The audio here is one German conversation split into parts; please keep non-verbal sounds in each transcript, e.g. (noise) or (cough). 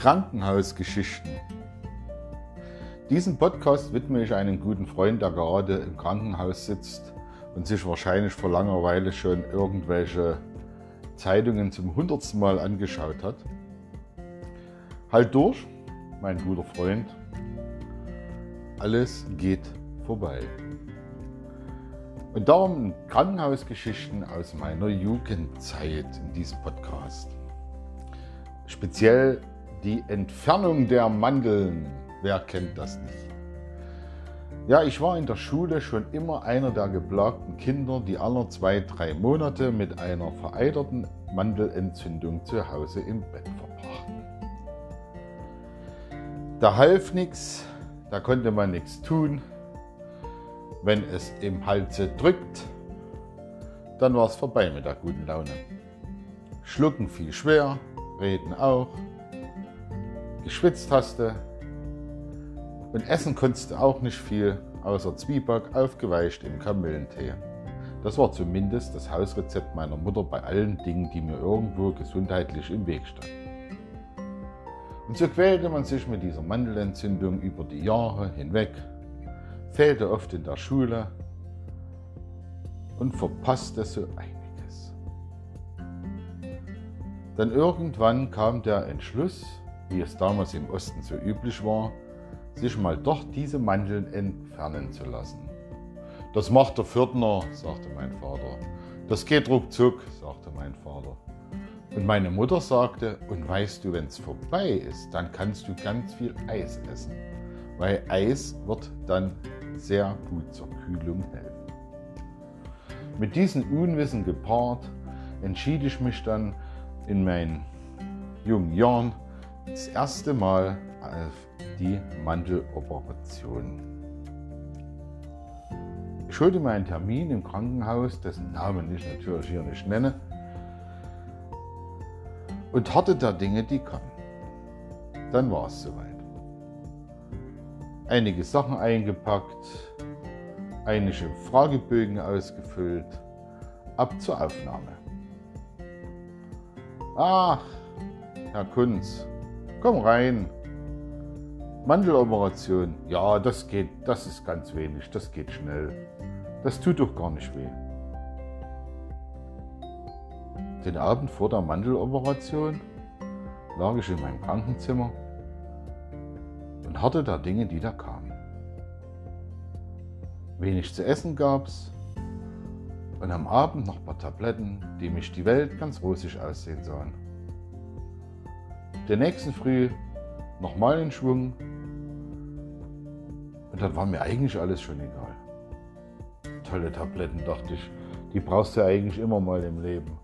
Krankenhausgeschichten. Diesen Podcast widme ich einem guten Freund, der gerade im Krankenhaus sitzt und sich wahrscheinlich vor Langeweile schon irgendwelche Zeitungen zum hundertsten Mal angeschaut hat. Halt durch, mein guter Freund. Alles geht vorbei. Und darum Krankenhausgeschichten aus meiner Jugendzeit in diesem Podcast. Speziell die Entfernung der Mandeln. Wer kennt das nicht? Ja, ich war in der Schule schon immer einer der geplagten Kinder, die alle zwei, drei Monate mit einer vereiterten Mandelentzündung zu Hause im Bett verbrachten. Da half nichts, da konnte man nichts tun. Wenn es im Halse drückt, dann war es vorbei mit der guten Laune. Schlucken fiel schwer, reden auch. Geschwitzt hast du. Und essen konntest du auch nicht viel, außer Zwieback aufgeweicht im Kamillentee. Das war zumindest das Hausrezept meiner Mutter bei allen Dingen, die mir irgendwo gesundheitlich im Weg standen. Und so quälte man sich mit dieser Mandelentzündung über die Jahre hinweg, fehlte oft in der Schule und verpasste so einiges. Dann irgendwann kam der Entschluss, wie es damals im Osten so üblich war, sich mal doch diese Mandeln entfernen zu lassen. Das macht der Viertner, sagte mein Vater. Das geht ruckzuck, sagte mein Vater. Und meine Mutter sagte, und weißt du, wenn es vorbei ist, dann kannst du ganz viel Eis essen, weil Eis wird dann sehr gut zur Kühlung helfen. Mit diesem Unwissen gepaart entschied ich mich dann in meinen jungen Jahren das erste Mal auf die Mandeloperation. Ich holte mir einen Termin im Krankenhaus, dessen Namen ich natürlich hier nicht nenne, und hatte da Dinge, die kamen. Dann war es soweit. Einige Sachen eingepackt, einige Fragebögen ausgefüllt, ab zur Aufnahme. Ach, Herr Kunz, komm rein. Mandeloperation, ja, das geht, das ist ganz wenig, das geht schnell. Das tut doch gar nicht weh. Den Abend vor der Mandeloperation lag ich in meinem Krankenzimmer und hatte da Dinge, die da kamen. Wenig zu essen gab's und am Abend noch ein paar Tabletten, die mich die Welt ganz rosig aussehen sahen. Der nächsten Früh nochmal in Schwung und dann war mir eigentlich alles schon egal. Tolle Tabletten, dachte ich, die brauchst du eigentlich immer mal im Leben.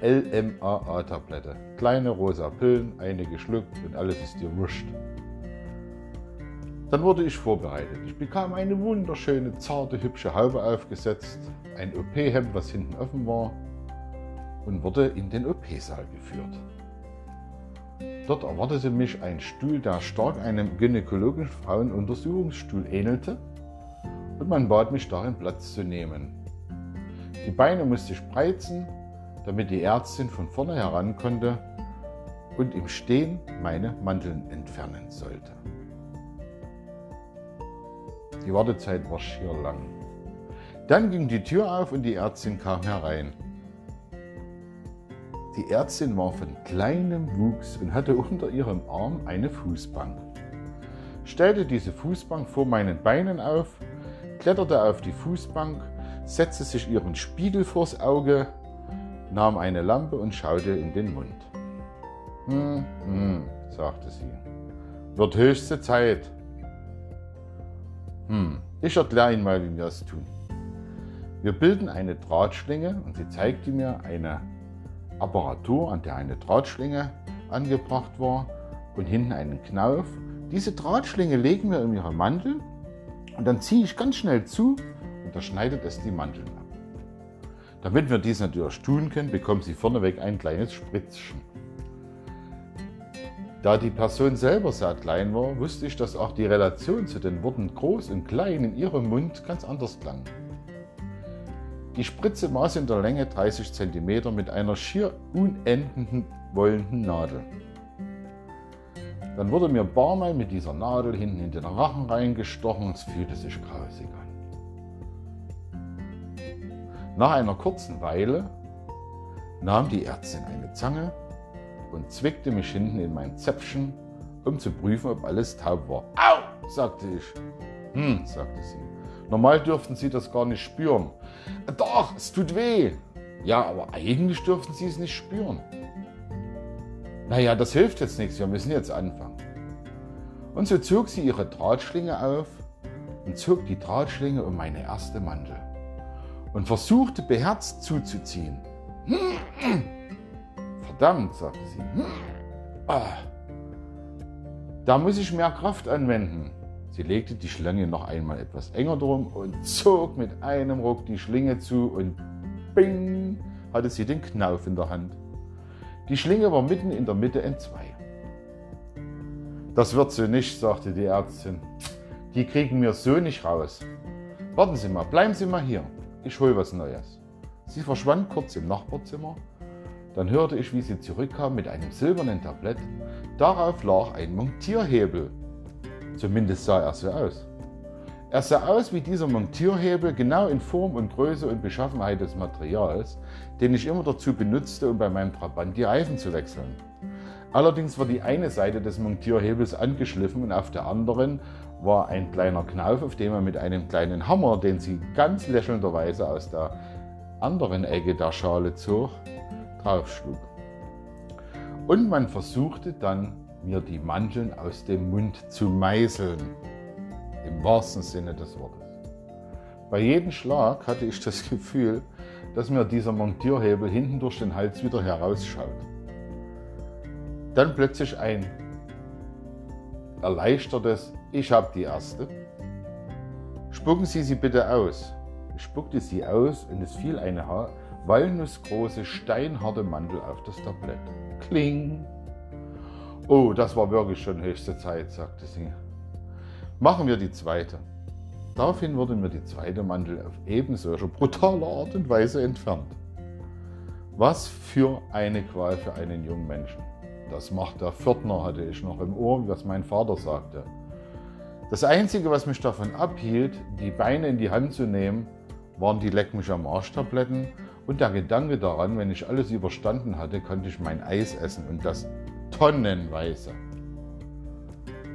LMAA-Tablette. Kleine rosa Pillen, eine geschluckt und alles ist dir wurscht. Dann wurde ich vorbereitet. Ich bekam eine wunderschöne, zarte, hübsche Haube aufgesetzt, ein OP-Hemd, was hinten offen war, und wurde in den OP-Saal geführt. Dort erwartete mich ein Stuhl, der stark einem gynäkologischen Frauenuntersuchungsstuhl ähnelte, und man bat mich darin Platz zu nehmen. Die Beine musste ich breizen, damit die Ärztin von vorne heran konnte und im Stehen meine Mandeln entfernen sollte. Die Wartezeit war schier lang. Dann ging die Tür auf und die Ärztin kam herein. Die Ärztin war von kleinem Wuchs und hatte unter ihrem Arm eine Fußbank. Stellte diese Fußbank vor meinen Beinen auf, kletterte auf die Fußbank, setzte sich ihren Spiegel vors Auge, nahm eine Lampe und schaute in den Mund. Hm, hm, sagte sie. Wird höchste Zeit. Hm, ich erkläre Ihnen mal, wie wir das tun. Wir bilden eine Drahtschlinge und sie zeigte mir eine Apparatur, an der eine Drahtschlinge angebracht war und hinten einen Knauf. Diese Drahtschlinge legen wir in ihre Mantel und dann ziehe ich ganz schnell zu und da schneidet es die Mandeln ab. Damit wir dies natürlich tun können, bekommt sie vorneweg ein kleines Spritzchen. Da die Person selber sehr klein war, wusste ich, dass auch die Relation zu den Worten groß und klein in ihrem Mund ganz anders klang. Die Spritze maß in der Länge 30 cm mit einer schier unendenden wollenden Nadel. Dann wurde mir barmal mit dieser Nadel hinten in den Rachen reingestochen. Es fühlte sich grausig an. Nach einer kurzen Weile nahm die Ärztin eine Zange und zwickte mich hinten in mein Zäpfchen, um zu prüfen, ob alles taub war. Au, sagte ich. Hm, sagte sie. Normal dürften Sie das gar nicht spüren. Doch, es tut weh. Ja, aber eigentlich dürften Sie es nicht spüren. Naja, das hilft jetzt nichts, wir müssen jetzt anfangen. Und so zog sie ihre Drahtschlinge auf und zog die Drahtschlinge um meine erste Mandel und versuchte beherzt zuzuziehen. (clears throat) Verdammt, sagte sie. (clears throat) Ah, da muss ich mehr Kraft anwenden. Sie legte die Schlange noch einmal etwas enger drum und zog mit einem Ruck die Schlinge zu und bing hatte sie den Knauf in der Hand. Die Schlinge war mitten in der Mitte entzwei. Das wird so nicht, sagte die Ärztin. Die kriegen wir so nicht raus. Warten Sie mal, bleiben Sie mal hier. Ich hol was Neues. Sie verschwand kurz im Nachbarzimmer. Dann hörte ich, wie sie zurückkam mit einem silbernen Tablett. Darauf lag ein Montierhebel. Zumindest sah er so aus. Er sah aus wie dieser Montierhebel, genau in Form und Größe und Beschaffenheit des Materials, den ich immer dazu benutzte, um bei meinem Trabant die Reifen zu wechseln. Allerdings war die eine Seite des Montierhebels angeschliffen und auf der anderen war ein kleiner Knauf, auf dem er mit einem kleinen Hammer, den sie ganz lächelnderweise aus der anderen Ecke der Schale zog, draufschlug. Und man versuchte dann, mir die Mandeln aus dem Mund zu meißeln im wahrsten Sinne des Wortes. Bei jedem Schlag hatte ich das Gefühl, dass mir dieser Montierhebel hinten durch den Hals wieder herausschaut. Dann plötzlich ein erleichtertes Ich habe die erste. Spucken Sie sie bitte aus. Ich spuckte sie aus und es fiel eine walnussgroße, steinharte Mandel auf das Tablett. Kling! Oh, das war wirklich schon höchste Zeit, sagte sie. Machen wir die zweite. Daraufhin wurde mir die zweite Mandel auf ebenso brutale Art und Weise entfernt. Was für eine Qual für einen jungen Menschen. Das macht der Pförtner, hatte ich noch im Ohr, was mein Vater sagte. Das Einzige, was mich davon abhielt, die Beine in die Hand zu nehmen, waren die Leck mich am Arsch-Tabletten und der Gedanke daran, wenn ich alles überstanden hatte, konnte ich mein Eis essen und das tonnenweise.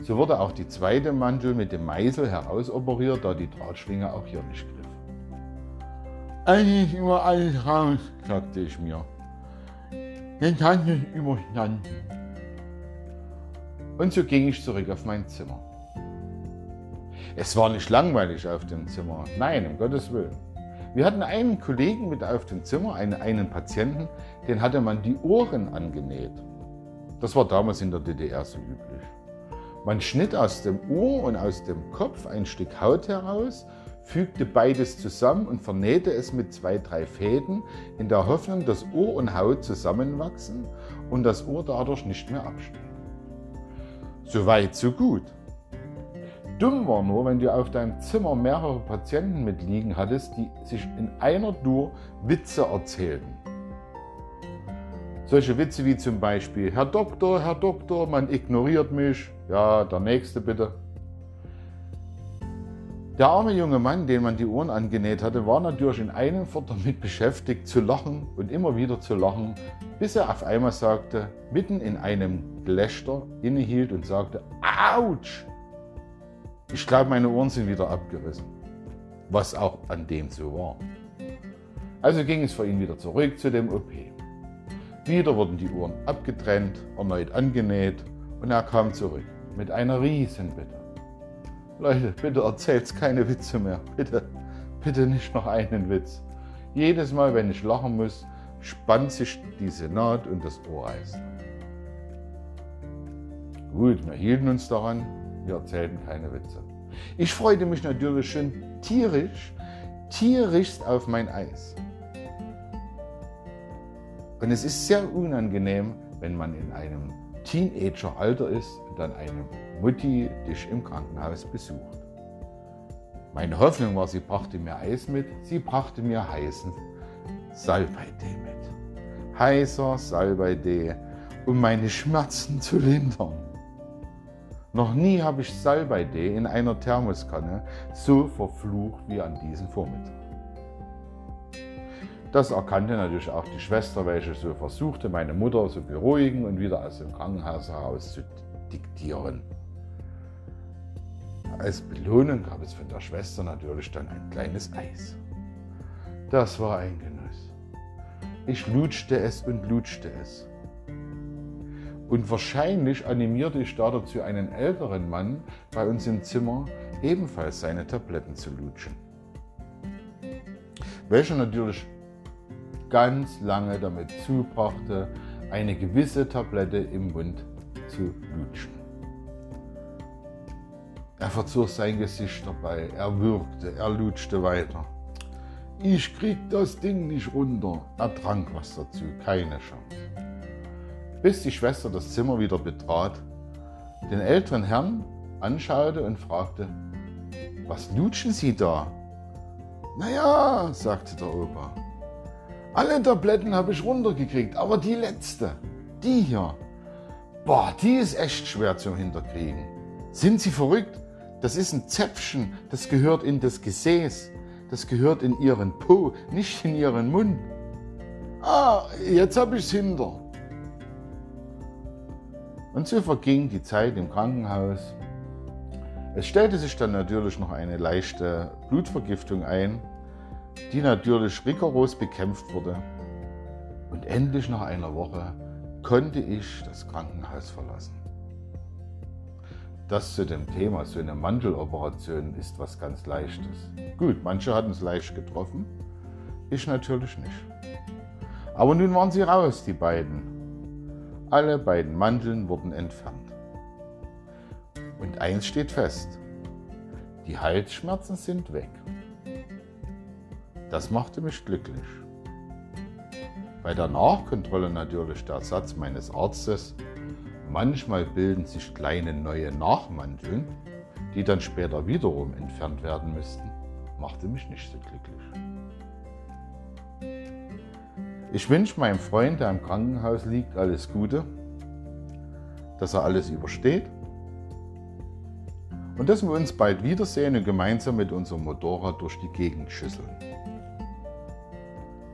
So wurde auch die zweite Mandel mit dem Meißel herausoperiert, da die Drahtschlinge auch hier nicht griff. Eigentlich immer alles raus, sagte ich mir. Den Tag ist überstanden. Und so ging ich zurück auf mein Zimmer. Es war nicht langweilig auf dem Zimmer, nein, um Gottes Willen. Wir hatten einen Kollegen mit auf dem Zimmer, einen, einen Patienten, den hatte man die Ohren angenäht. Das war damals in der DDR so üblich. Man schnitt aus dem Ohr und aus dem Kopf ein Stück Haut heraus, fügte beides zusammen und vernähte es mit zwei, drei Fäden in der Hoffnung, dass Ohr und Haut zusammenwachsen und das Ohr dadurch nicht mehr absteht. So weit, so gut. Dumm war nur, wenn du auf deinem Zimmer mehrere Patienten mitliegen hattest, die sich in einer Tour Witze erzählten. Solche Witze wie zum Beispiel, Herr Doktor, Herr Doktor, man ignoriert mich. Ja, der nächste bitte. Der arme junge Mann, den man die Ohren angenäht hatte, war natürlich in einem Fort damit beschäftigt, zu lachen und immer wieder zu lachen, bis er auf einmal sagte, mitten in einem Gelächter innehielt und sagte, Autsch! Ich glaube, meine Ohren sind wieder abgerissen. Was auch an dem so war. Also ging es für ihn wieder zurück zu dem OP. Wieder wurden die Uhren abgetrennt, erneut angenäht und er kam zurück mit einer Riesenbitte. Leute, bitte erzählt keine Witze mehr. Bitte, bitte nicht noch einen Witz. Jedes Mal, wenn ich lachen muss, spannt sich diese Naht und das Ohreis. Gut, wir hielten uns daran, wir erzählten keine Witze. Ich freute mich natürlich schon tierisch, tierischst auf mein Eis. Und es ist sehr unangenehm, wenn man in einem Teenager-Alter ist und dann eine Mutti dich im Krankenhaus besucht. Meine Hoffnung war, sie brachte mir Eis mit, sie brachte mir heißen Salbeitee mit. Heißer Salbeitee, um meine Schmerzen zu lindern. Noch nie habe ich Salbei-D in einer Thermoskanne so verflucht wie an diesem Vormittag. Das erkannte natürlich auch die Schwester, welche so versuchte, meine Mutter zu beruhigen und wieder aus dem Krankenhaus heraus zu diktieren. Als Belohnung gab es von der Schwester natürlich dann ein kleines Eis. Das war ein Genuss. Ich lutschte es und lutschte es. Und wahrscheinlich animierte ich da dazu einen älteren Mann bei uns im Zimmer, ebenfalls seine Tabletten zu lutschen. Welcher natürlich ganz lange damit zubrachte, eine gewisse Tablette im Mund zu lutschen. Er verzog sein Gesicht dabei, er würgte, er lutschte weiter. Ich krieg das Ding nicht runter. Er trank was dazu, keine Chance. Bis die Schwester das Zimmer wieder betrat, den älteren Herrn anschaute und fragte, was lutschen Sie da? Naja, sagte der Opa, alle Tabletten habe ich runtergekriegt, aber die letzte, die hier, boah, die ist echt schwer zu hinterkriegen. Sind Sie verrückt? Das ist ein Zäpfchen, das gehört in das Gesäß, das gehört in Ihren Po, nicht in Ihren Mund. Ah, jetzt habe ich es hinter. Und so verging die Zeit im Krankenhaus. Es stellte sich dann natürlich noch eine leichte Blutvergiftung ein die natürlich rigoros bekämpft wurde. Und endlich nach einer Woche konnte ich das Krankenhaus verlassen. Das zu dem Thema, so eine Mandeloperation ist was ganz Leichtes. Gut, manche hatten es leicht getroffen, ich natürlich nicht. Aber nun waren sie raus, die beiden. Alle beiden Mandeln wurden entfernt. Und eins steht fest, die Halsschmerzen sind weg. Das machte mich glücklich. Bei der Nachkontrolle natürlich der Satz meines Arztes, manchmal bilden sich kleine neue Nachmanteln, die dann später wiederum entfernt werden müssten, machte mich nicht so glücklich. Ich wünsche meinem Freund, der im Krankenhaus liegt, alles Gute, dass er alles übersteht und dass wir uns bald wiedersehen und gemeinsam mit unserem Motorrad durch die Gegend schüsseln.